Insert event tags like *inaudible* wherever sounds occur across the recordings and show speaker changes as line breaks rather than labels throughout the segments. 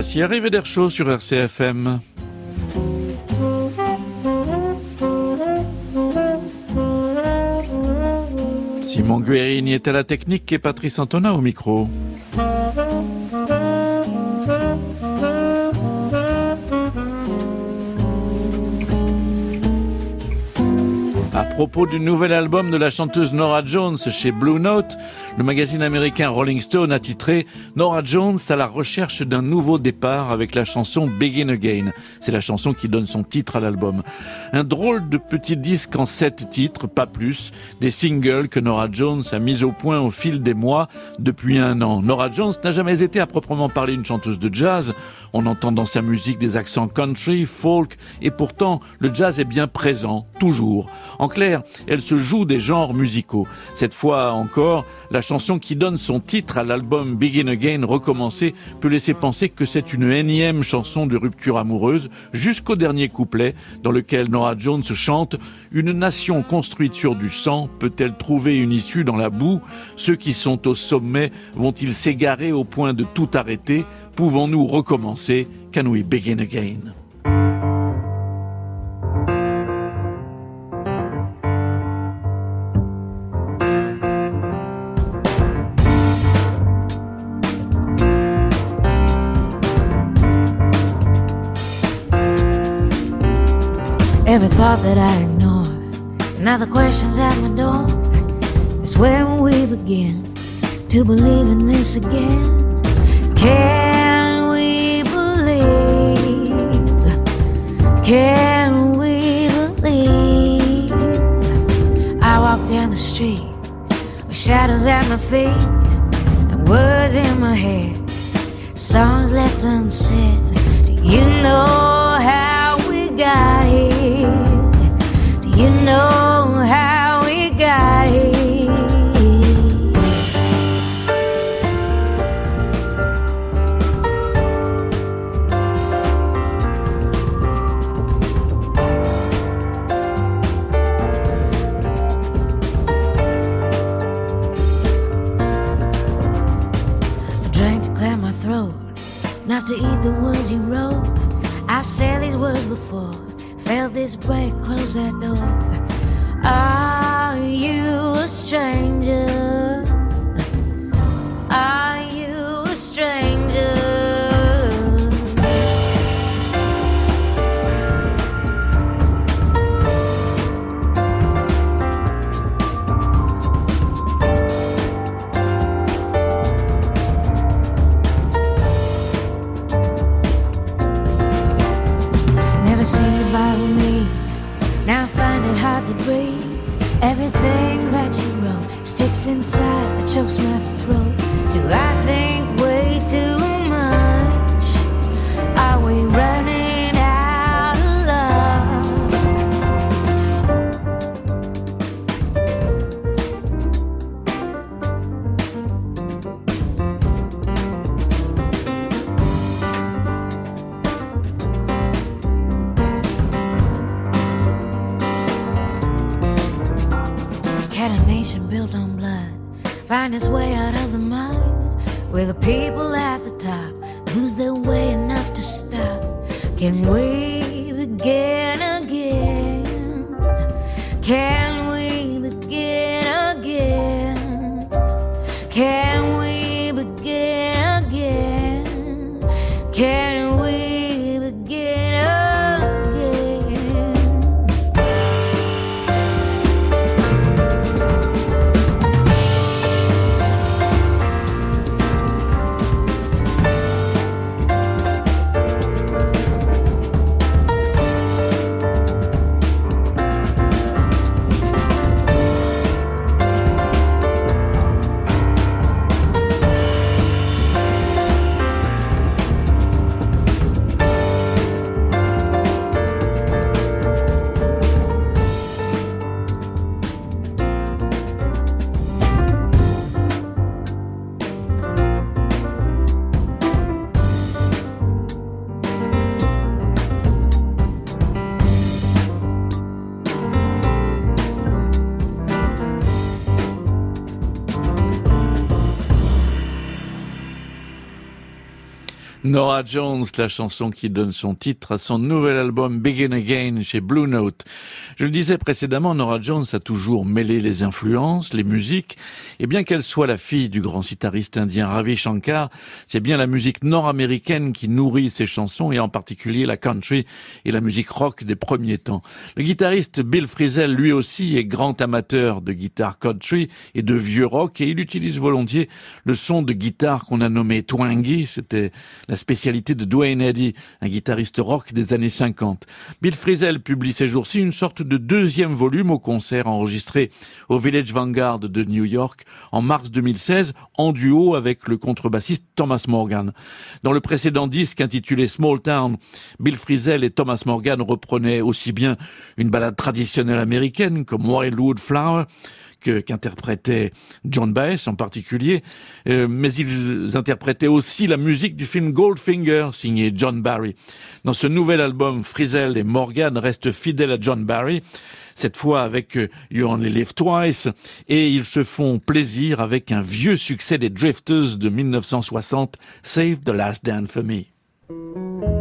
Voici arrivé d'air chaud sur RCFM. Simon Guérini est à la technique et Patrice Antonin au micro. Propos du nouvel album de la chanteuse Nora Jones chez Blue Note, le magazine américain Rolling Stone a titré Nora Jones à la recherche d'un nouveau départ avec la chanson Begin Again. C'est la chanson qui donne son titre à l'album. Un drôle de petit disque en sept titres, pas plus, des singles que Nora Jones a mis au point au fil des mois depuis un an. Nora Jones n'a jamais été à proprement parler une chanteuse de jazz. On entend dans sa musique des accents country, folk, et pourtant le jazz est bien présent, toujours. En clair, elle se joue des genres musicaux. Cette fois encore, la chanson qui donne son titre à l'album Begin Again recommencer peut laisser penser que c'est une énième chanson de rupture amoureuse jusqu'au dernier couplet dans lequel Nora Jones chante Une nation construite sur du sang peut-elle trouver une issue dans la boue? Ceux qui sont au sommet vont-ils s'égarer au point de tout arrêter? Pouvons-nous recommencer? Can we begin again?
Every thought that I ignore, now the questions at my door. It's when we begin to believe in this again. Can we believe? Can we believe? I walk down the street with shadows at my feet and words in my head, songs left unsaid. Do you know how we got here? You know how we got here? I drank to clear my throat, enough to eat the words you wrote. I've said these words before, felt this break, close that door. Are you a stranger? Inside, chokes my throat.
Nora Jones, la chanson qui donne son titre à son nouvel album Begin Again chez Blue Note. Je le disais précédemment, Nora Jones a toujours mêlé les influences, les musiques, et bien qu'elle soit la fille du grand sitariste indien Ravi Shankar, c'est bien la musique nord-américaine qui nourrit ses chansons, et en particulier la country et la musique rock des premiers temps. Le guitariste Bill Frisell, lui aussi, est grand amateur de guitare country et de vieux rock, et il utilise volontiers le son de guitare qu'on a nommé twangy, c'était la spécialité de Dwayne Eddy, un guitariste rock des années 50. Bill Frisell publie ces jours-ci une sorte de deuxième volume au concert enregistré au Village Vanguard de New York en mars 2016 en duo avec le contrebassiste Thomas Morgan. Dans le précédent disque intitulé Small Town, Bill Frisell et Thomas Morgan reprenaient aussi bien une ballade traditionnelle américaine comme Wildwood Flower qu'interprétait John Baez en particulier, euh, mais ils interprétaient aussi la musique du film Goldfinger signé John Barry. Dans ce nouvel album, Frizzell et Morgan restent fidèles à John Barry, cette fois avec euh, You Only Live Twice, et ils se font plaisir avec un vieux succès des Drifters de 1960, Save the Last Dance for Me.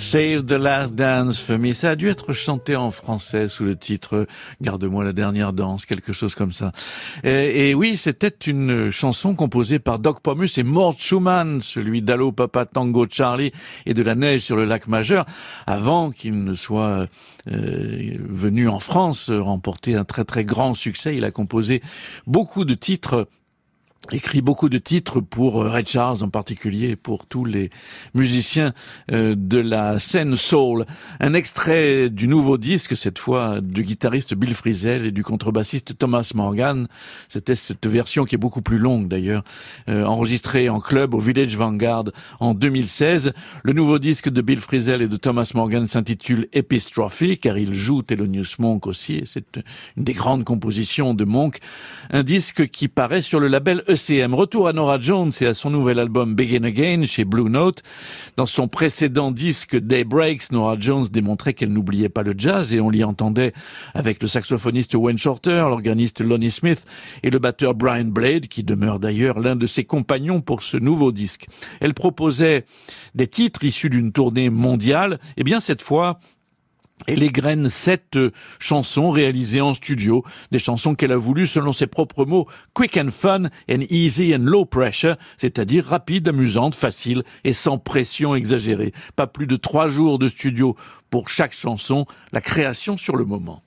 Save the Last Dance for. Ça a dû être chanté en français sous le titre Garde-moi la dernière danse, quelque chose comme ça. Et, oui, c'était une chanson composée par Doc Pomus et Mort Schumann, celui d'Allo Papa Tango Charlie et de la neige sur le lac majeur, avant qu'il ne soit euh, venu en France remporter un très très grand succès. Il a composé beaucoup de titres écrit beaucoup de titres pour euh, Red Charles en particulier, pour tous les musiciens euh, de la scène soul. Un extrait du nouveau disque, cette fois du guitariste Bill Frisell et du contrebassiste Thomas Morgan. C'était cette version qui est beaucoup plus longue d'ailleurs, euh, enregistrée en club au Village Vanguard en 2016. Le nouveau disque de Bill Frisell et de Thomas Morgan s'intitule Epistrophe, car il joue Thelonious Monk aussi. C'est une des grandes compositions de Monk. Un disque qui paraît sur le label ECM. Retour à Nora Jones et à son nouvel album Begin Again chez Blue Note. Dans son précédent disque Daybreaks, Nora Jones démontrait qu'elle n'oubliait pas le jazz et on l'y entendait avec le saxophoniste Wayne Shorter, l'organiste Lonnie Smith et le batteur Brian Blade, qui demeure d'ailleurs l'un de ses compagnons pour ce nouveau disque. Elle proposait des titres issus d'une tournée mondiale. Eh bien cette fois, et les graines sept euh, chansons réalisées en studio, des chansons qu'elle a voulu, selon ses propres mots, quick and fun and easy and low pressure, c'est-à-dire rapide, amusante, facile et sans pression exagérée. Pas plus de trois jours de studio pour chaque chanson, la création sur le moment.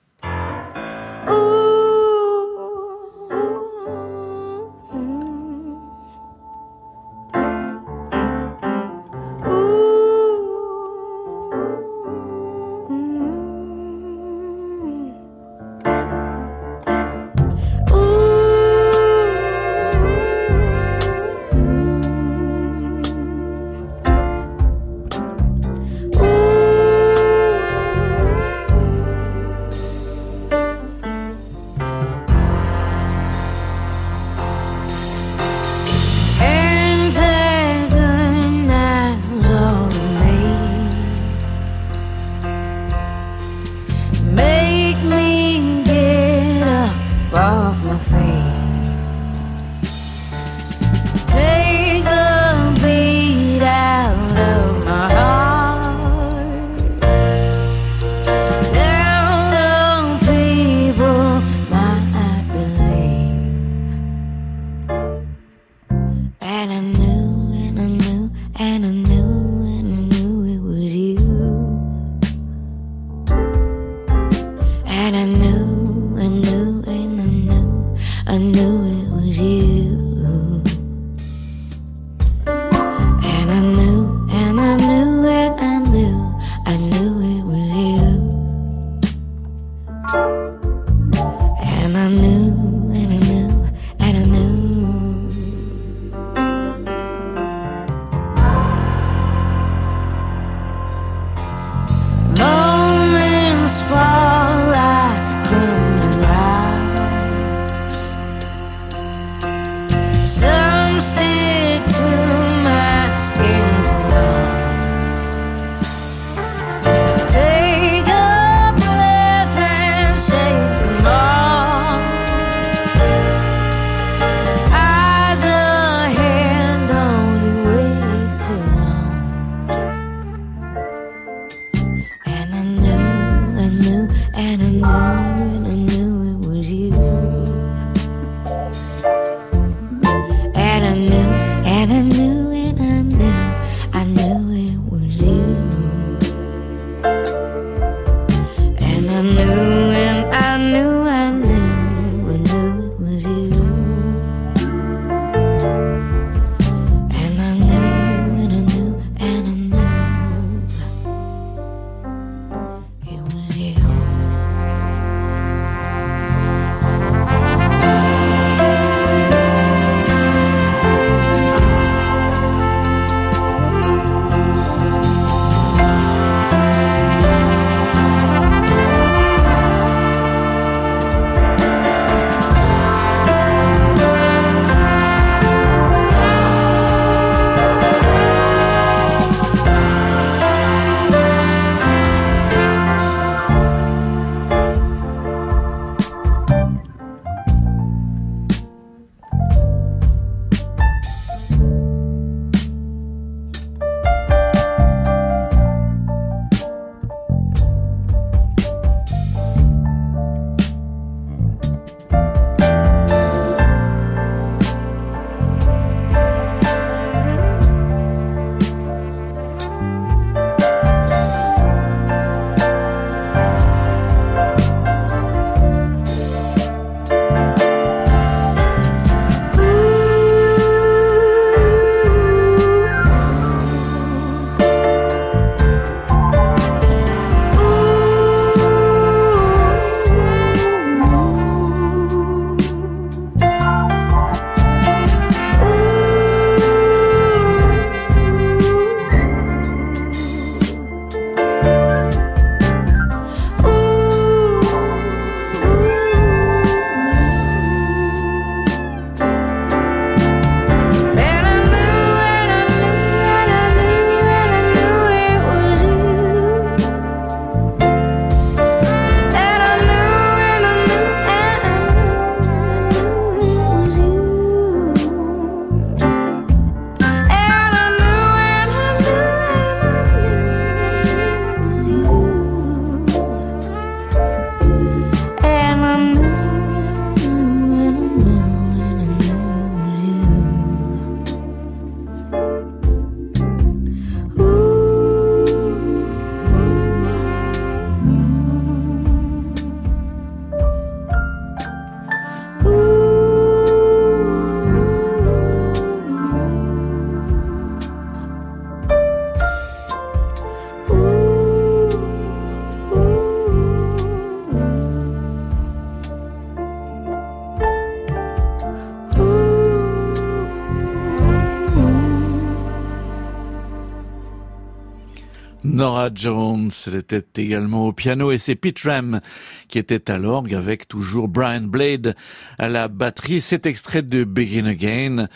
Nora Jones, était également au piano et c'est Pete Ram qui était à l'orgue avec toujours Brian Blade à la batterie. Cet extrait de Begin Again,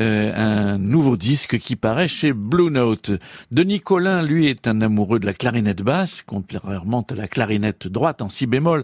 euh, un nouveau disque qui paraît chez Blue Note. Denis Collin, lui, est un amoureux de la clarinette basse, contrairement à la clarinette droite en si bémol,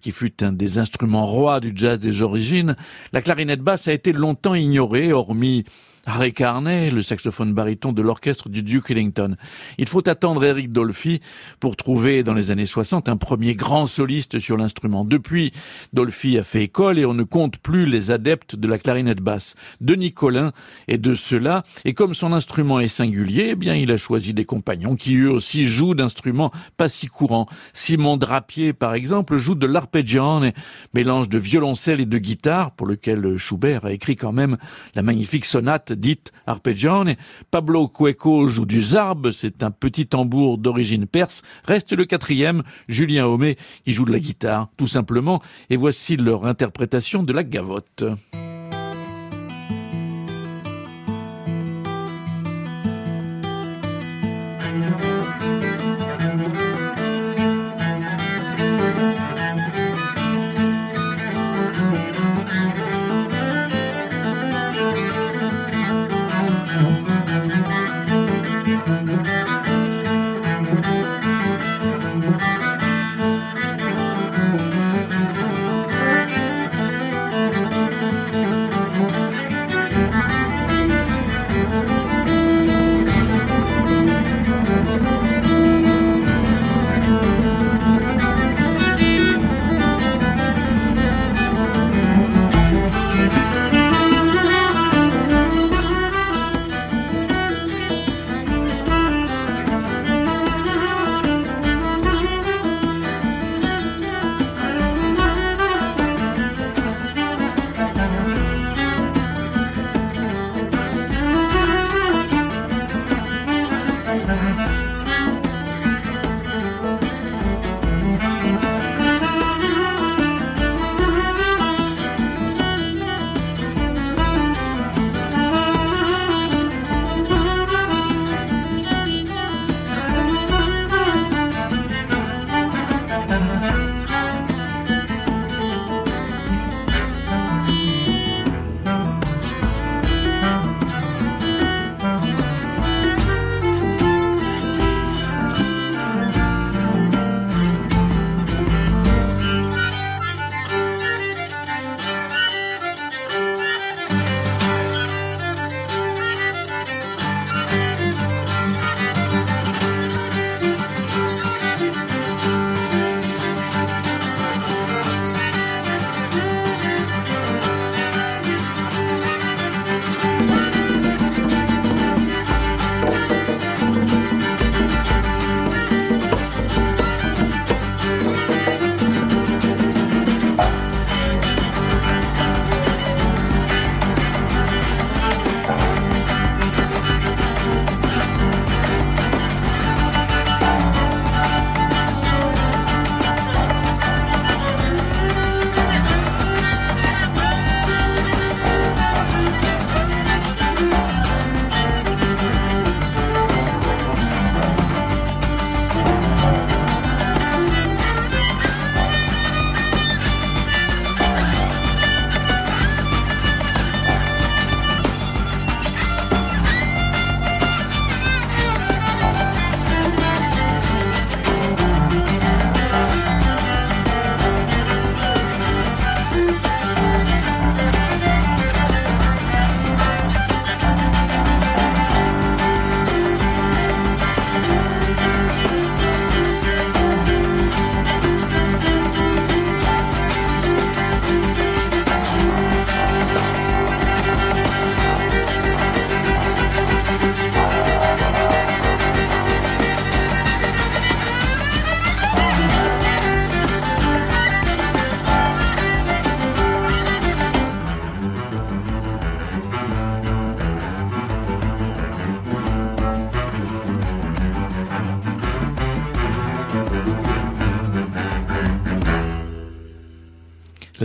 qui fut un des instruments rois du jazz des origines. La clarinette basse a été longtemps ignorée, hormis Harry Carney, le saxophone baryton de l'orchestre du Duke Ellington. Il faut attendre Eric Dolphy pour trouver dans les années 60 un premier grand soliste sur l'instrument. Depuis, Dolphy a fait école et on ne compte plus les adeptes de la clarinette basse. Denis Collin est de cela et comme son instrument est singulier, eh bien il a choisi des compagnons qui eux aussi jouent d'instruments pas si courants. Simon Drapier par exemple joue de l'arpeggione, mélange de violoncelle et de guitare pour lequel Schubert a écrit quand même la magnifique sonate dite arpeggione. Pablo Cueco joue du zarb, c'est un petit tambour d'origine perse. Reste le quatrième, Julien Homé, qui joue de la guitare, tout simplement. Et voici leur interprétation de la gavotte.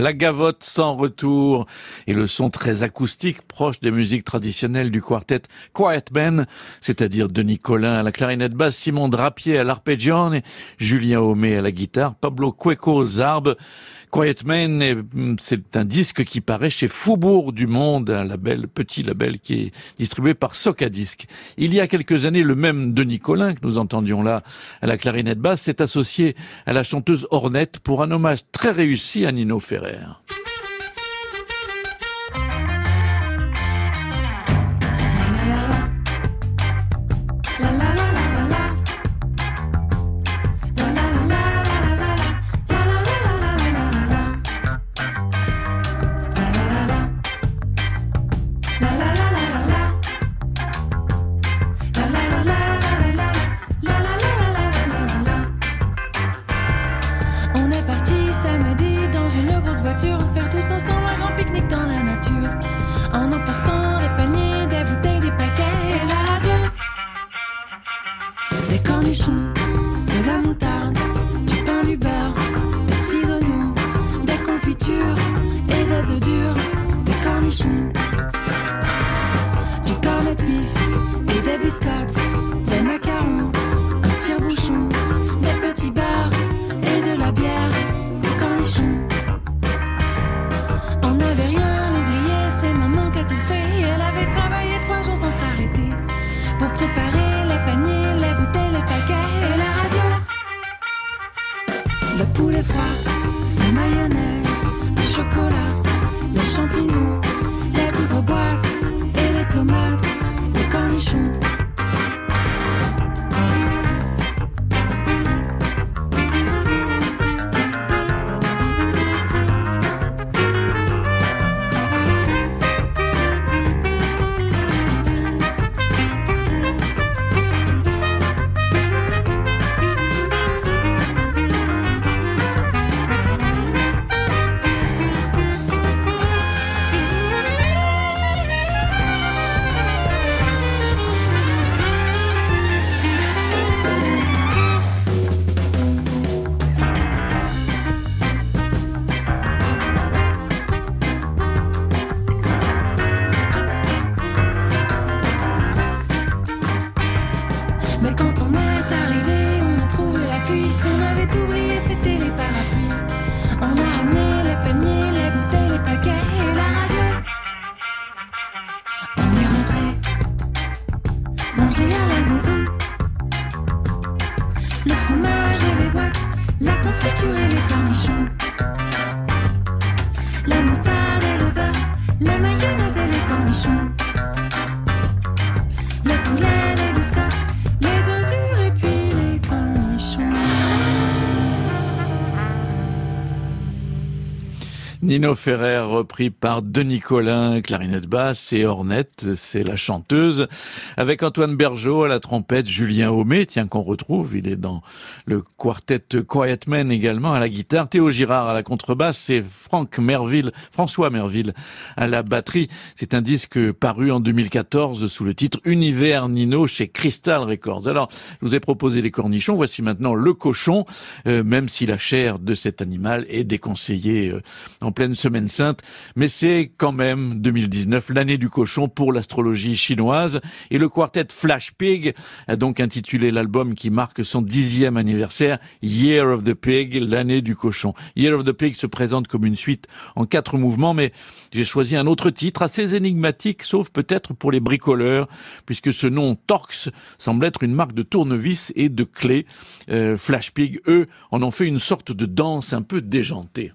La gavotte sans retour et le son très acoustique proche des musiques traditionnelles du quartet Quiet Men, c'est-à-dire Denis Collin à la clarinette basse, Simon Drapier à l'arpeggione, Julien Homé à la guitare, Pablo Cueco aux arbes, Quiet Man, mm, c'est un disque qui paraît chez Faubourg du Monde, un label, petit label qui est distribué par Socadisc. Il y a quelques années, le même Denis Collin, que nous entendions là à la clarinette basse, s'est associé à la chanteuse Ornette pour un hommage très réussi à Nino Ferrer. Nino Ferrer repris par Denis Collin, clarinette basse et Ornette, c'est la chanteuse, avec Antoine Bergeau à la trompette, Julien Homé, tiens qu'on retrouve, il est dans le quartet Quiet Man également à la guitare, Théo Girard à la contrebasse et Franck Merville, François Merville à la batterie. C'est un disque paru en 2014 sous le titre Univers Nino chez Crystal Records. Alors, je vous ai proposé les cornichons, voici maintenant le cochon, euh, même si la chair de cet animal est déconseillée euh, en pleine semaine sainte, mais c'est quand même 2019, l'année du cochon pour l'astrologie chinoise. Le quartet Flash Pig a donc intitulé l'album qui marque son dixième anniversaire Year of the Pig, l'année du cochon. Year of the Pig se présente comme une suite en quatre mouvements, mais j'ai choisi un autre titre assez énigmatique, sauf peut-être pour les bricoleurs, puisque ce nom Torx semble être une marque de tournevis et de clés. Euh, Flash Pig, eux, en ont fait une sorte de danse un peu déjantée.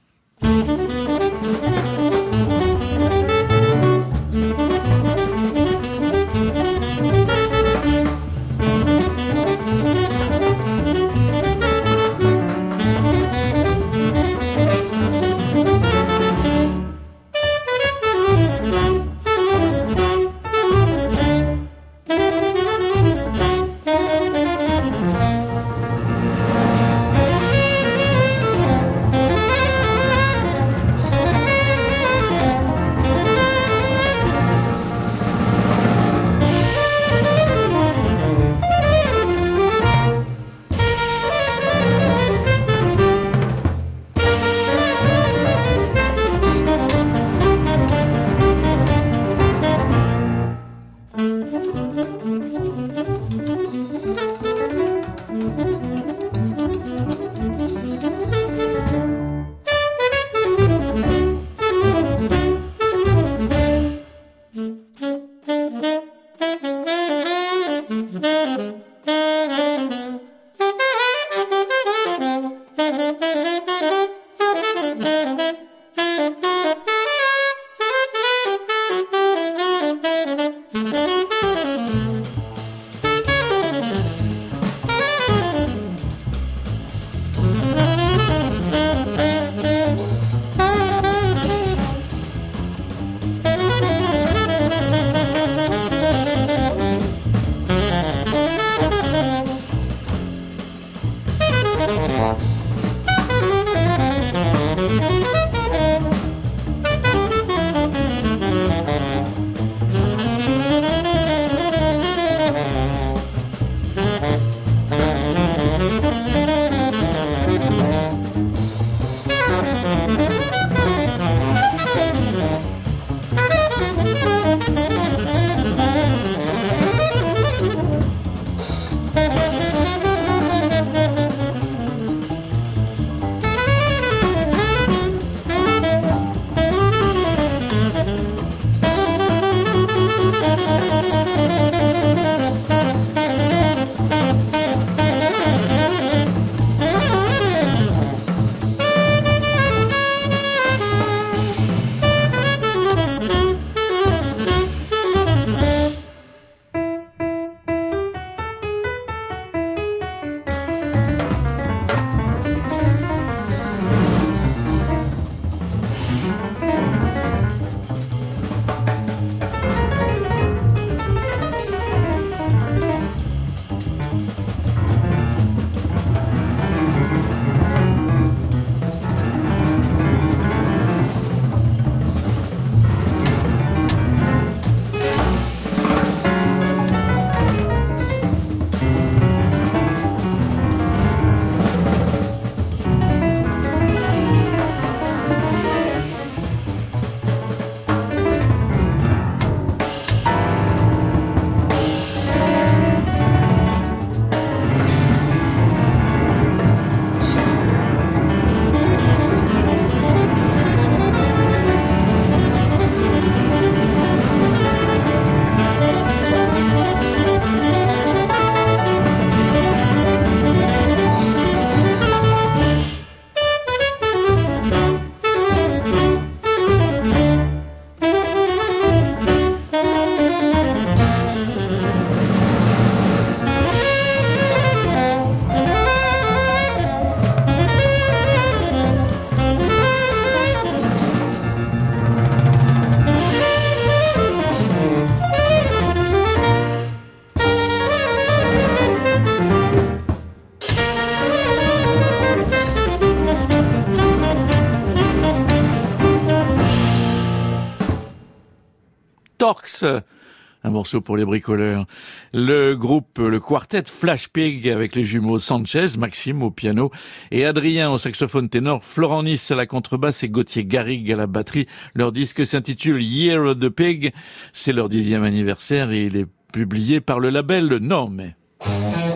Pour les bricoleurs. Le groupe, le quartet Flash Pig avec les jumeaux Sanchez, Maxime au piano et Adrien au saxophone ténor, Florent Nice à la contrebasse et Gauthier Garrigue à la batterie. Leur disque s'intitule Year of the Pig. C'est leur dixième anniversaire et il est publié par le label Non mais.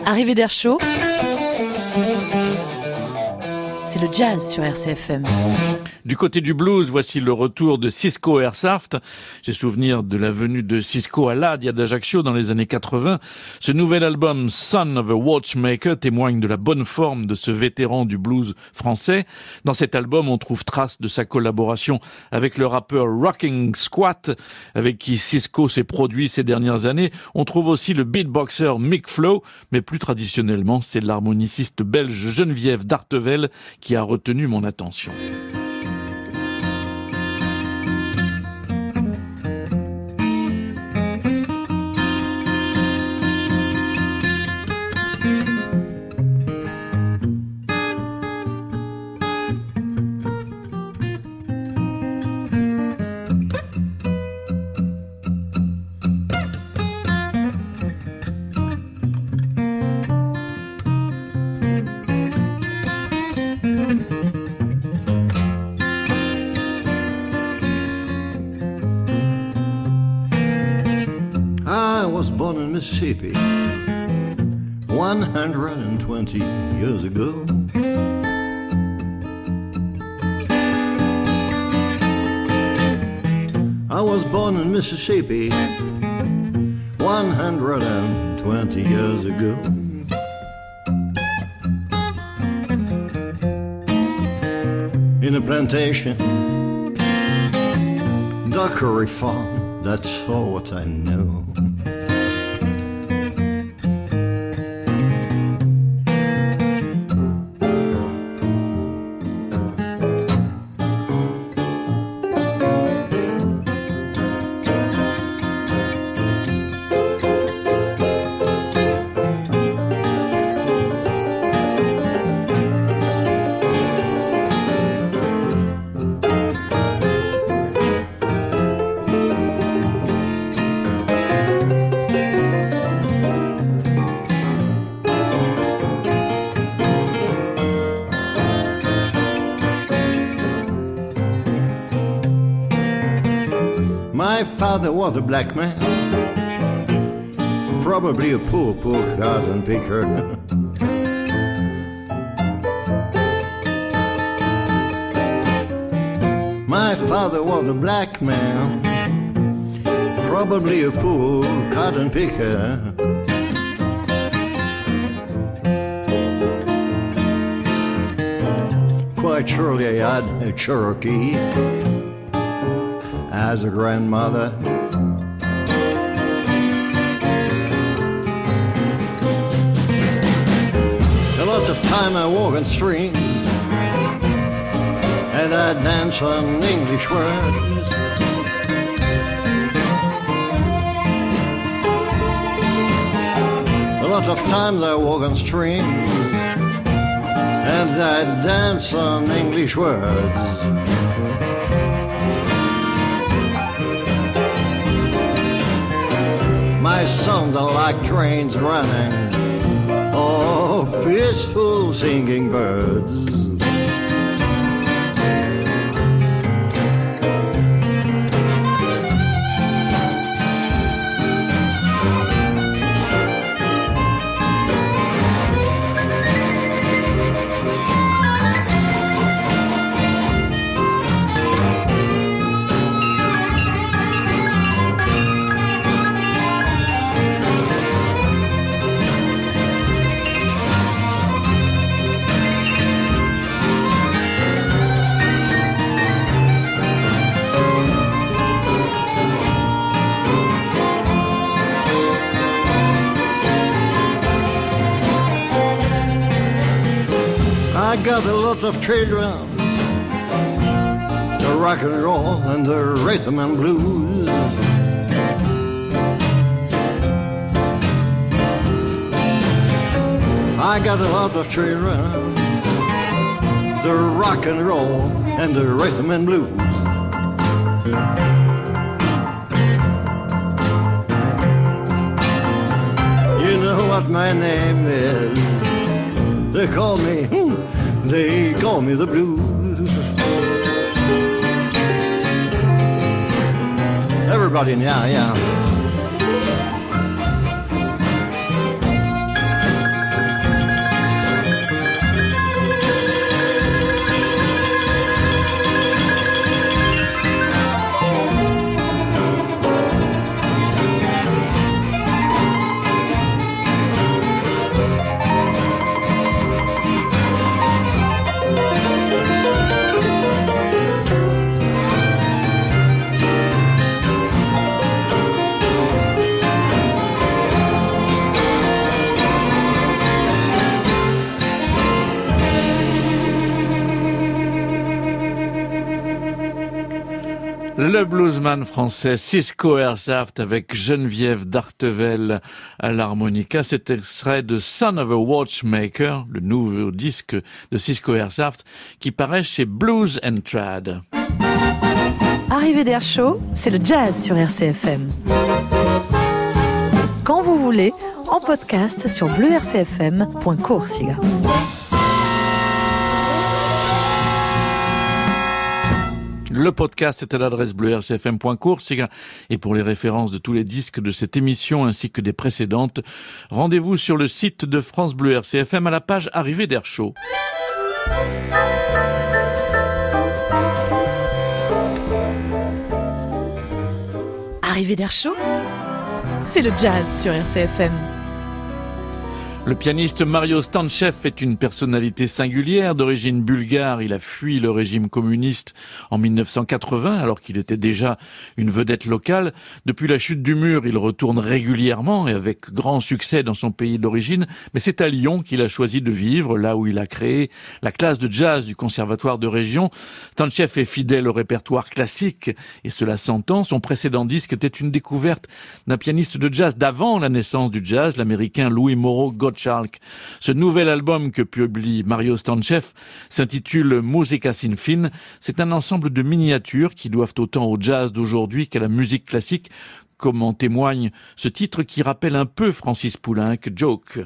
Arrivée d'air chaud. C'est le jazz sur RCFM.
Du côté du blues, voici le retour de Cisco Airsaft. J'ai souvenir de la venue de Cisco à l'Adia d'Ajaccio dans les années 80. Ce nouvel album, Son of a Watchmaker, témoigne de la bonne forme de ce vétéran du blues français. Dans cet album, on trouve trace de sa collaboration avec le rappeur Rocking Squat, avec qui Cisco s'est produit ces dernières années. On trouve aussi le beatboxer Mick Flow, mais plus traditionnellement, c'est l'harmoniciste belge Geneviève Dartevel qui a retenu mon attention.
Mississippi 120 years ago. In a plantation, Dockery Farm, that's all what I know. Was a black man, probably a poor, poor cotton picker. *laughs* My father was a black man, probably a poor cotton picker. Quite surely I had a Cherokee as a grandmother. Time I walk on streams and I dance on English words. A lot of times I walk on streams and I dance on English words. My songs are like trains running, fishful singing birds. Lots of children the rock and roll and the rhythm and blues. I got a lot of children the rock and roll and the rhythm and blues. You know what my name is. They call me they call me the blues. Everybody, yeah, yeah.
Le bluesman français Cisco Airsaft avec Geneviève Dartevel à l'harmonica. Cet extrait de Son of a Watchmaker, le nouveau disque de Cisco Airsaft qui paraît chez Blues and Trad.
Arrivée d'air chaud, c'est le jazz sur RCFM. Quand vous voulez, en podcast sur bleurcfm.coursiga.
Le podcast est à l'adresse bleu rcfm.court. Et pour les références de tous les disques de cette émission ainsi que des précédentes, rendez-vous sur le site de France Bleu RCFM à la page Arrivée d'Air Chaud.
Arrivée d'Air Chaud C'est le jazz sur RCFM.
Le pianiste Mario Stanchev est une personnalité singulière d'origine bulgare. Il a fui le régime communiste en 1980 alors qu'il était déjà une vedette locale. Depuis la chute du mur, il retourne régulièrement et avec grand succès dans son pays d'origine. Mais c'est à Lyon qu'il a choisi de vivre, là où il a créé la classe de jazz du conservatoire de région. Stanchev est fidèle au répertoire classique et cela s'entend. Son précédent disque était une découverte d'un pianiste de jazz d'avant la naissance du jazz, l'américain Louis Moreau ce nouvel album que publie Mario Stanchev s'intitule Musica sin fin. C'est un ensemble de miniatures qui doivent autant au jazz d'aujourd'hui qu'à la musique classique, comme en témoigne ce titre qui rappelle un peu Francis Poulenc, Joke.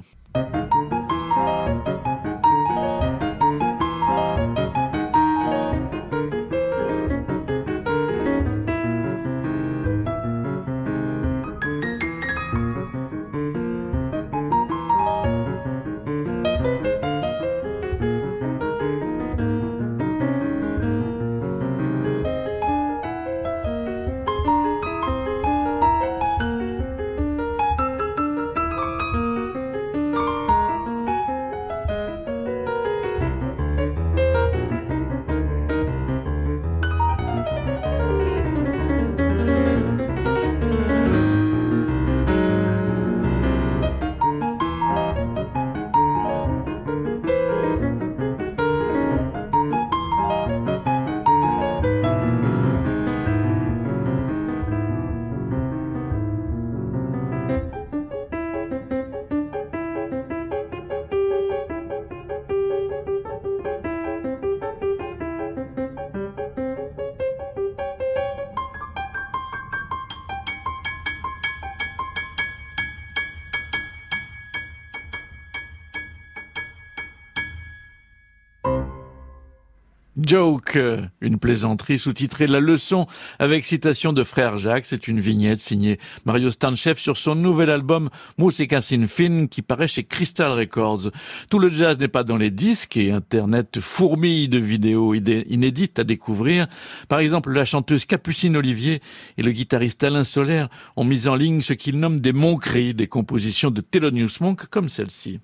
Joke, une plaisanterie sous-titrée La leçon avec citation de Frère Jacques. C'est une vignette signée Mario Stanchev sur son nouvel album Musica sin fin qui paraît chez Crystal Records. Tout le jazz n'est pas dans les disques et Internet fourmille de vidéos inédites à découvrir. Par exemple, la chanteuse Capucine Olivier et le guitariste Alain Solaire ont mis en ligne ce qu'ils nomment des moncriers, des compositions de Thelonious Monk comme celle-ci.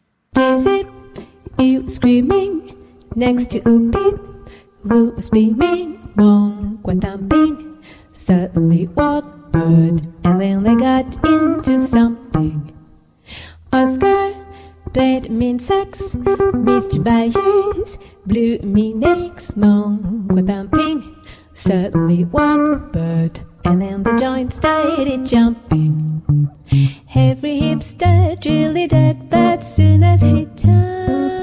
next to Who was beaming wrong, quite dumping. Suddenly bird, and then they got into something. Oscar played mean sax, Mr. Byers blew me next, mong, quite dumping. Suddenly bird, and then the joint started jumping. Every hipster really dug, but soon as he turned.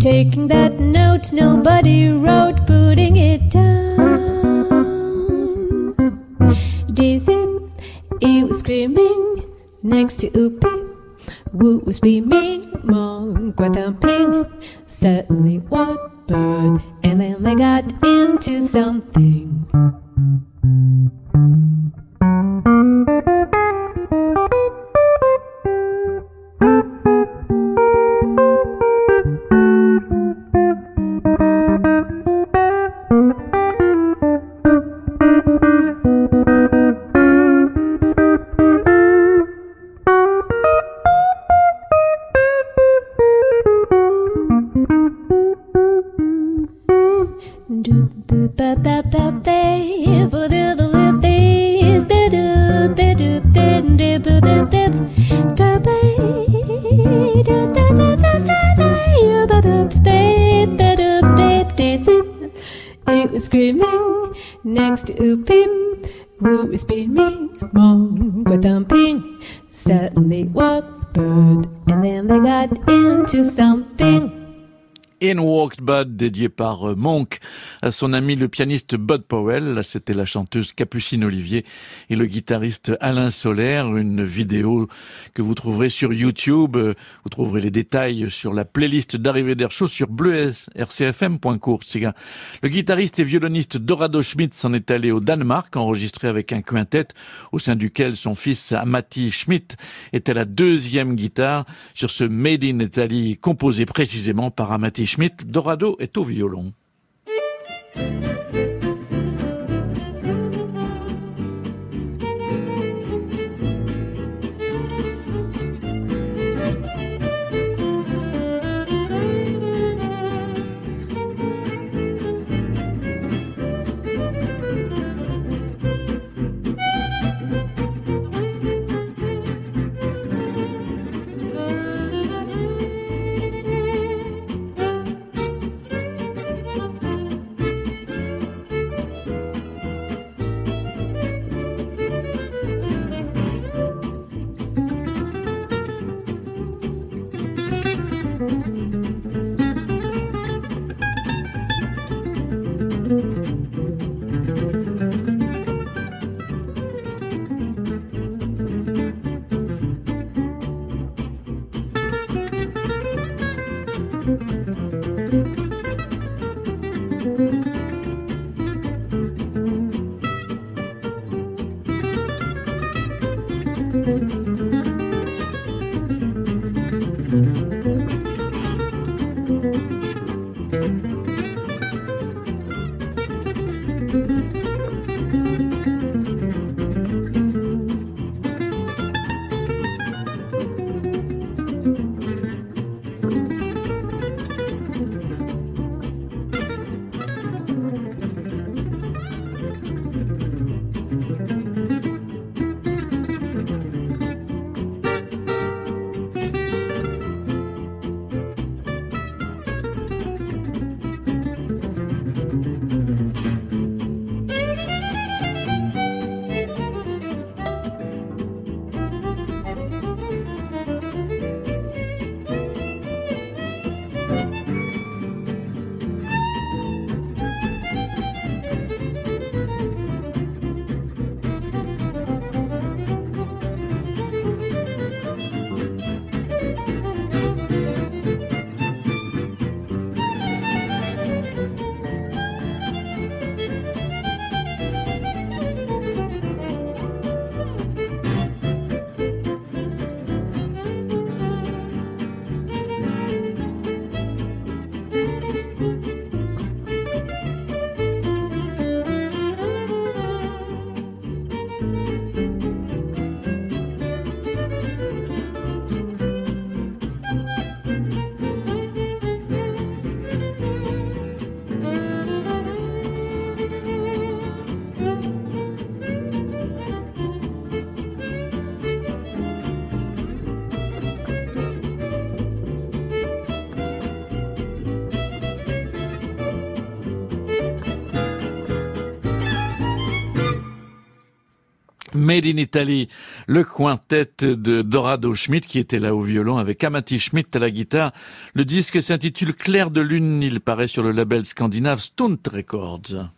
Taking that note nobody wrote, putting it down. Dizzy, he was screaming,
next to Upi. Wu was beaming, mong, ping. Suddenly what bird, and then they got into something. Walked
Bud, dédié par euh, Monk à son ami le pianiste Bud Powell. Là, c'était la chanteuse Capucine Olivier et le guitariste Alain Solaire. Une vidéo que vous trouverez sur YouTube. Vous trouverez les détails sur la playlist d'arrivée d'air chaud sur bleu-rcfm.court. Le guitariste et violoniste Dorado Schmidt s'en est allé au Danemark, enregistré avec un quintet au sein duquel son fils Amati Schmidt était la deuxième guitare sur ce Made in Italy composé précisément par Amati Schmidt, Dorado est violon. Made in Italy, le quintet de Dorado Schmidt qui était là au violon avec Amati Schmidt à la guitare. Le disque s'intitule Clair de lune, il paraît sur le label scandinave Stunt Records.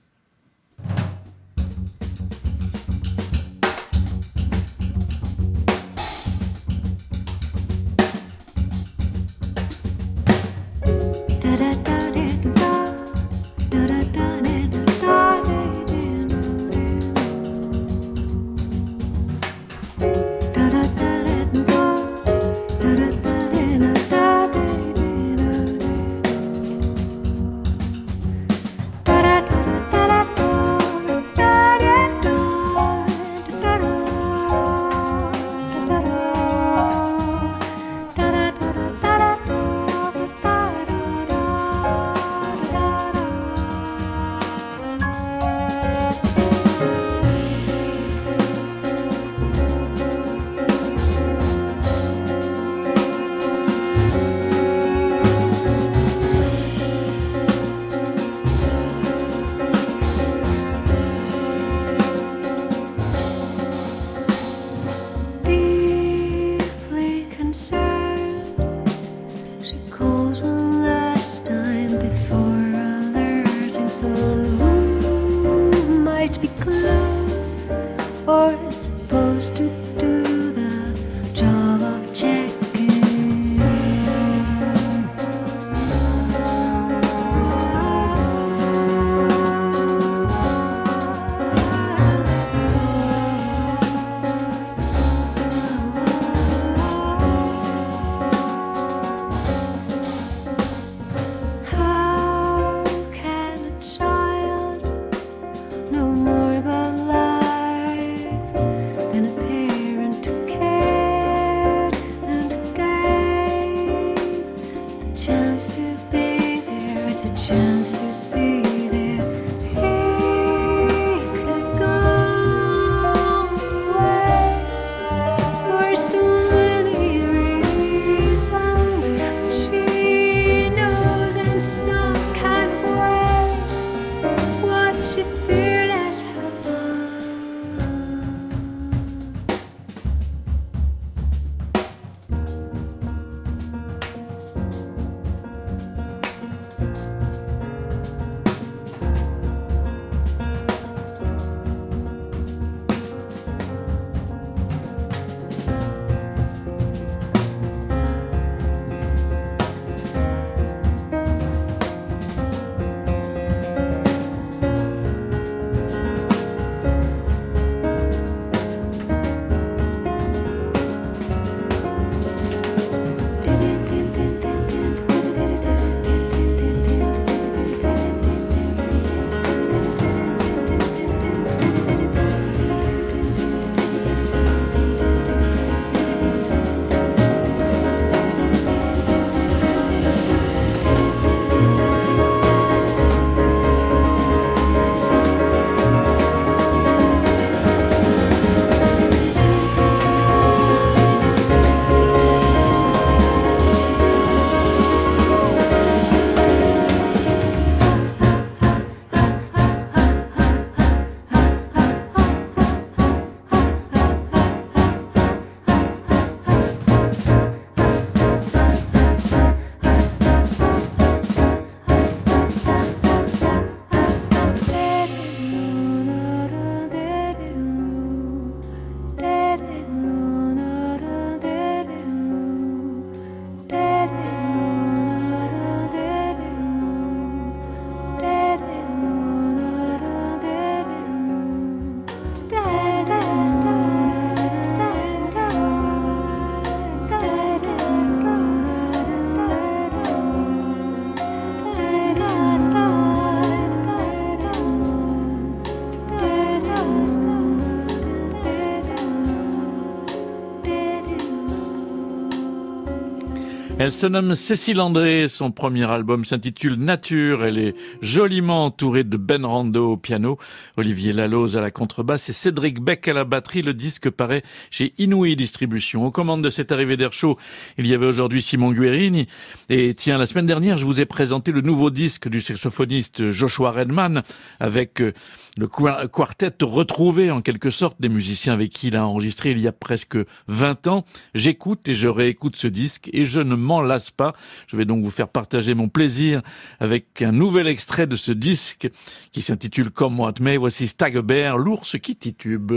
Elle se nomme Cécile André, son premier album s'intitule Nature, elle est joliment entourée de Ben Rando au piano, Olivier Laloz à la contrebasse et Cédric Beck à la batterie, le disque paraît chez Inouï Distribution. Aux commandes de cette arrivée d'air chaud, il y avait aujourd'hui Simon Guerini, et tiens, la semaine dernière, je vous ai présenté le nouveau disque du saxophoniste Joshua Redman, avec euh, le quartet retrouvé en quelque sorte des musiciens avec qui il a enregistré il y a presque 20 ans. J'écoute et je réécoute ce disque et je ne m'en lasse pas. Je vais donc vous faire partager mon plaisir avec un nouvel extrait de ce disque qui s'intitule Comme What May. Voici Stagger l'ours qui titube.